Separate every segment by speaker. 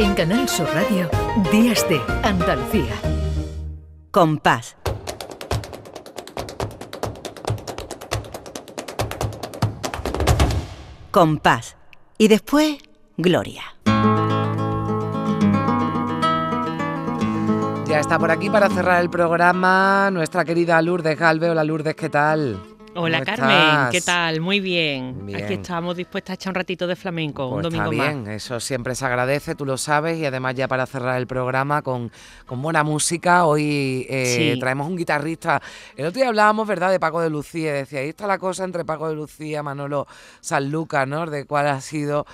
Speaker 1: En Canal Sur Radio, Días de Andalucía.
Speaker 2: Compás. Compás. Y después, Gloria.
Speaker 3: Ya está por aquí para cerrar el programa nuestra querida Lourdes Galve. Hola Lourdes, ¿qué tal?
Speaker 4: Hola Carmen, ¿qué tal? Muy bien. Aquí estamos dispuestas a echar un ratito de flamenco, un pues domingo
Speaker 3: está bien, eso siempre se agradece, tú lo sabes, y además ya para cerrar el programa con, buena música, hoy eh, traemos un guitarrista. El otro día hablábamos, ¿verdad?, de Paco de Lucía, decía, ahí está la cosa entre Paco de Lucía, Manolo Sanlúcar, ¿no?, de cuál ha sido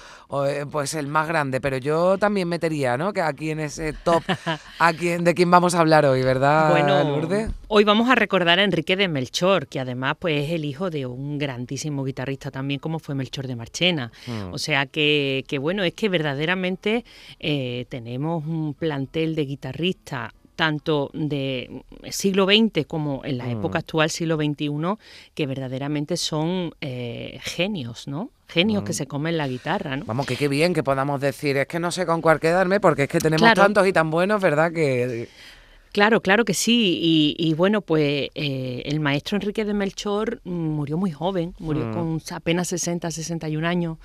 Speaker 3: eh, pues el más grande, pero yo también metería, ¿no?, que aquí en ese top, a quién, de quién vamos a hablar hoy, ¿verdad, bueno, Lourdes?
Speaker 4: Hoy vamos a recordar a Enrique de Melchor, que además pues es el hijo de un grandísimo guitarrista también como fue Melchor de Marchena. Mm. O sea que, bueno, es que verdaderamente eh, tenemos un plantel de guitarristas tanto de siglo XX como en la mm. época actual, siglo XXI, que verdaderamente son eh, genios, ¿no? Genios que mm. se comen la guitarra, ¿no?
Speaker 3: Vamos, que qué bien que podamos decir, es que no sé con cuál quedarme, porque es que tenemos tantos y tan buenos, ¿verdad? Que
Speaker 4: Claro, claro que sí. Y, bueno, pues eh, el maestro Enrique de Melchor murió muy joven, murió mm. con apenas 60, 61 años.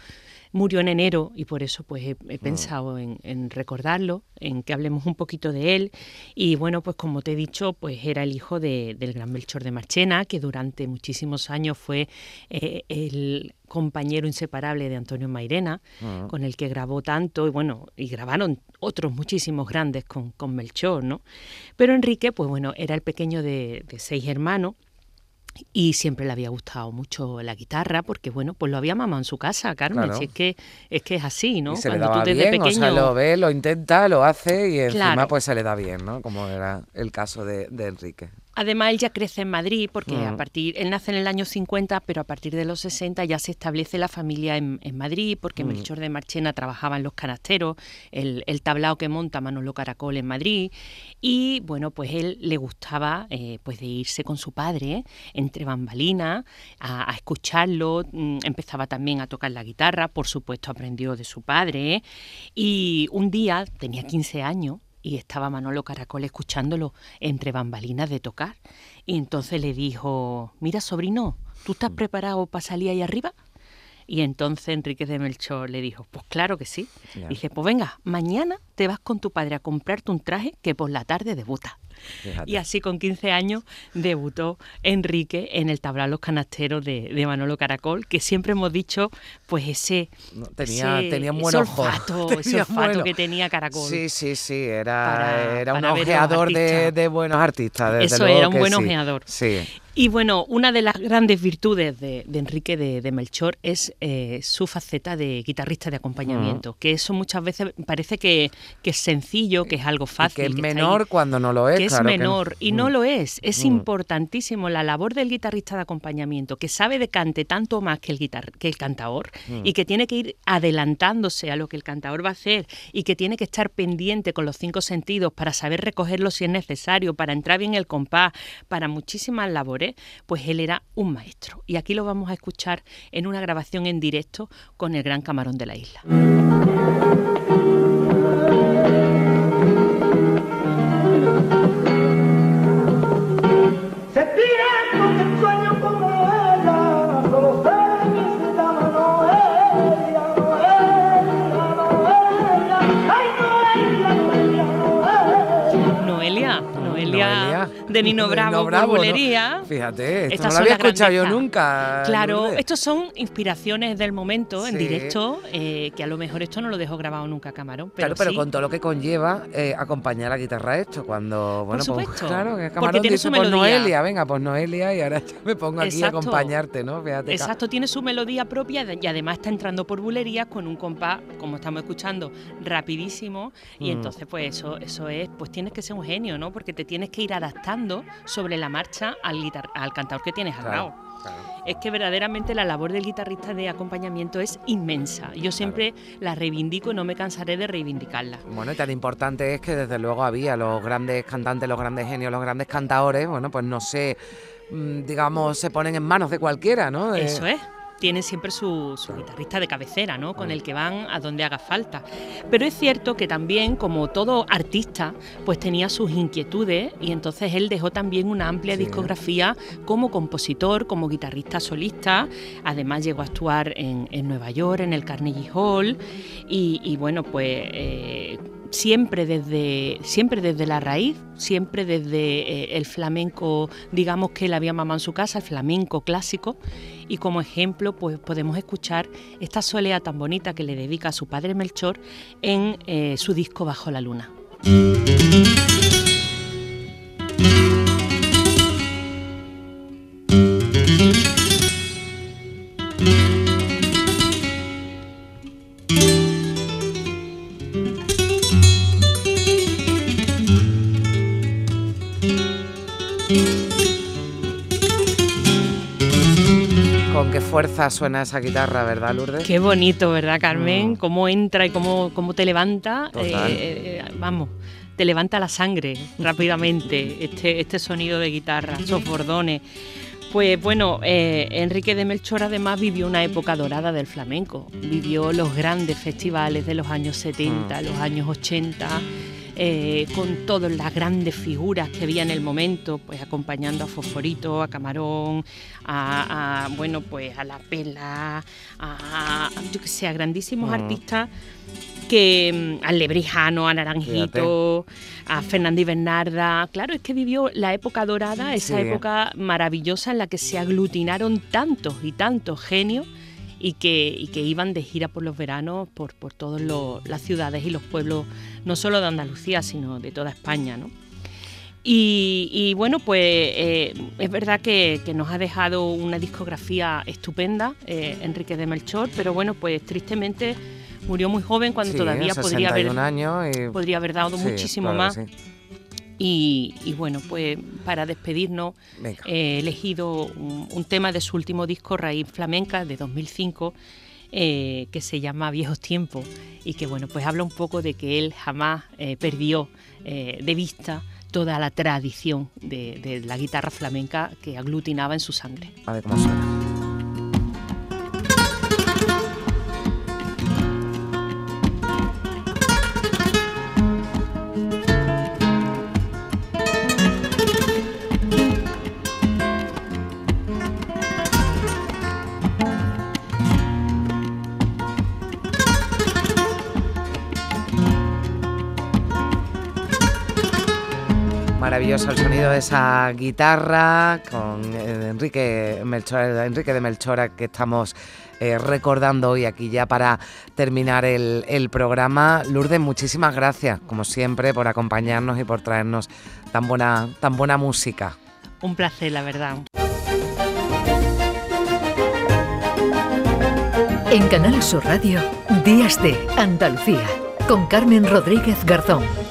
Speaker 4: Murió en enero y por eso pues he, mm. pensado en, recordarlo, en que hablemos un poquito de él. Y bueno, pues como te he dicho, pues era el hijo del gran Melchor de Marchena, que durante muchísimos años fue eh, el compañero inseparable de Antonio Mairena, ah. con el que grabó tanto, y bueno, y grabaron otros muchísimos grandes con, con Melchor, ¿no? Pero Enrique, pues bueno, era el pequeño de, seis hermanos, y siempre le había gustado mucho la guitarra porque bueno pues lo había mamado en su casa Carmen es que es que es así no
Speaker 3: se le daba bien, o sea, lo ve lo intenta lo hace y encima pues se le da bien no como era el caso de, de Enrique
Speaker 4: Además, él ya crece en Madrid porque a mm. partir, él nace en el año 50, pero a partir de los 60 ya se establece la familia en, Madrid porque mm. Melchor de Marchena trabajaba en los canasteros, el, tablao que monta Manolo Caracol en Madrid y bueno, pues él le gustaba eh, pues de irse con su padre entre bambalinas a, escucharlo, mm, empezaba también a tocar la guitarra, por supuesto aprendió de su padre y un día, tenía 15 años, y estaba Manolo Caracol escuchándolo entre bambalinas de tocar. Y entonces le dijo, mira sobrino, ¿tú estás mm. preparado para salir ahí arriba? Y entonces Enrique de Melchor le dijo, pues claro que sí. Dije, pues venga, mañana te vas con tu padre a comprarte un traje que por la tarde debuta. Y así con 15 años debutó Enrique en el tablao Los Canasteros de, Manolo Caracol, que siempre hemos dicho, pues ese,
Speaker 3: tenía, tenía un buen
Speaker 4: olfato, ese olfato que tenía Caracol.
Speaker 3: Sí, sí, sí, era, era un ojeador de, buenos artistas.
Speaker 4: Eso era un buen ojeador.
Speaker 3: Sí.
Speaker 4: Y bueno, una de las grandes virtudes de, Enrique de, Melchor es eh, su faceta de guitarrista de acompañamiento, que eso muchas veces parece que, es sencillo, que es algo fácil.
Speaker 3: que es menor cuando no lo es.
Speaker 4: Que es menor, y no mm. lo es. Es mm. importantísimo la labor del guitarrista de acompañamiento, que sabe de cante tanto más que el, guitar que el cantador, mm. y que tiene que ir adelantándose a lo que el cantador va a hacer, y que tiene que estar pendiente con los cinco sentidos para saber recogerlo si es necesario, para entrar bien el compás, para muchísimas labores pues él era un maestro. Y aquí lo vamos a escuchar en una grabación en directo con el Gran Camarón de la Isla. de Nino Bravo, Bravo
Speaker 3: Fíjate, esto no lo había escuchado yo nunca.
Speaker 4: Claro, estos son inspiraciones del momento en directo, eh, que a lo mejor esto no lo dejo grabado nunca Camarón. Pero
Speaker 3: claro, pero con todo lo que conlleva eh, acompañar la guitarra a esto, cuando, bueno,
Speaker 4: Por pues
Speaker 3: claro, que Camarón tiene su pues Noelia, venga, pues Noelia, y ahora me pongo aquí a acompañarte, ¿no?
Speaker 4: Fíjate. Exacto, tiene su melodía propia y además está entrando por bulerías con un compás, como estamos escuchando, rapidísimo, y mm. entonces pues eso, eso es, pues tienes que ser un genio, ¿no? Porque te tienes que ir adaptando sobre la marcha al, al cantador que tienes al lado. Es que verdaderamente la labor del guitarrista de acompañamiento es inmensa. Yo siempre la reivindico y no me cansaré de reivindicarla.
Speaker 3: Bueno, y tan importante es que desde luego había los grandes cantantes, los grandes genios, los grandes cantadores, bueno, pues no sé, mm, digamos, se ponen en manos de cualquiera, ¿no?
Speaker 4: Eso es tienen siempre su, guitarrista de cabecera, ¿no? Con el que van a donde haga falta. Pero es cierto que también, como todo artista, pues tenía sus inquietudes y entonces él dejó también una amplia discografía como compositor, como guitarrista solista. Además llegó a actuar en, Nueva York, en el Carnegie Hall y, bueno, pues... Eh, siempre desde, siempre desde la raíz, siempre desde eh, el flamenco, digamos que él había mamado en su casa, el flamenco clásico, y como ejemplo pues podemos escuchar esta soleá tan bonita que le dedica a su padre Melchor en eh, su disco Bajo la Luna.
Speaker 3: Fuerza suena esa guitarra, ¿verdad, Lourdes?
Speaker 4: Qué bonito, ¿verdad, Carmen? Mm. Cómo entra y cómo, cómo te levanta. Eh, eh, vamos, te levanta la sangre rápidamente este, este sonido de guitarra, esos bordones. Pues bueno, eh, Enrique de Melchor además vivió una época dorada del flamenco. Vivió los grandes festivales de los años 70, mm. los años 80 eh, con todas las grandes figuras que había en el momento, pues acompañando a Fosforito, a Camarón, a, bueno, pues a La Pela, a, yo que sé, a grandísimos artistas que mm, al Lebrijano, a Naranjito, a Fernando y Bernarda. Claro, es que vivió la época dorada, esa época maravillosa en la que se aglutinaron tantos y tantos genios y que, que iban de gira por los veranos por, por todas las ciudades y los pueblos, no solo de Andalucía, sino de toda España. ¿no? Y, bueno, pues eh, es verdad que, nos ha dejado una discografía estupenda, eh, Enrique de Melchor, pero bueno, pues tristemente murió muy joven cuando todavía podría haber, podría haber dado muchísimo más. Y, bueno, pues para despedirnos he elegido un, tema de su último disco, Raíz Flamenca, de 2005, eh, que se llama Viejos Tiempos y que bueno, pues habla un poco de que él jamás eh, perdió eh, de vista toda la tradición de, de, la guitarra flamenca que aglutinaba en su sangre.
Speaker 3: A ver cómo suena. Maravilloso el sonido de esa guitarra con eh, Enrique, Melchor, Enrique de Melchora que estamos eh, recordando hoy aquí ya para terminar el, programa. Lourdes, muchísimas gracias, como siempre, por acompañarnos y por traernos tan buena, tan buena música.
Speaker 4: Un placer, la verdad.
Speaker 1: En Canal Sur Radio, Días de Andalucía, con Carmen Rodríguez Garzón.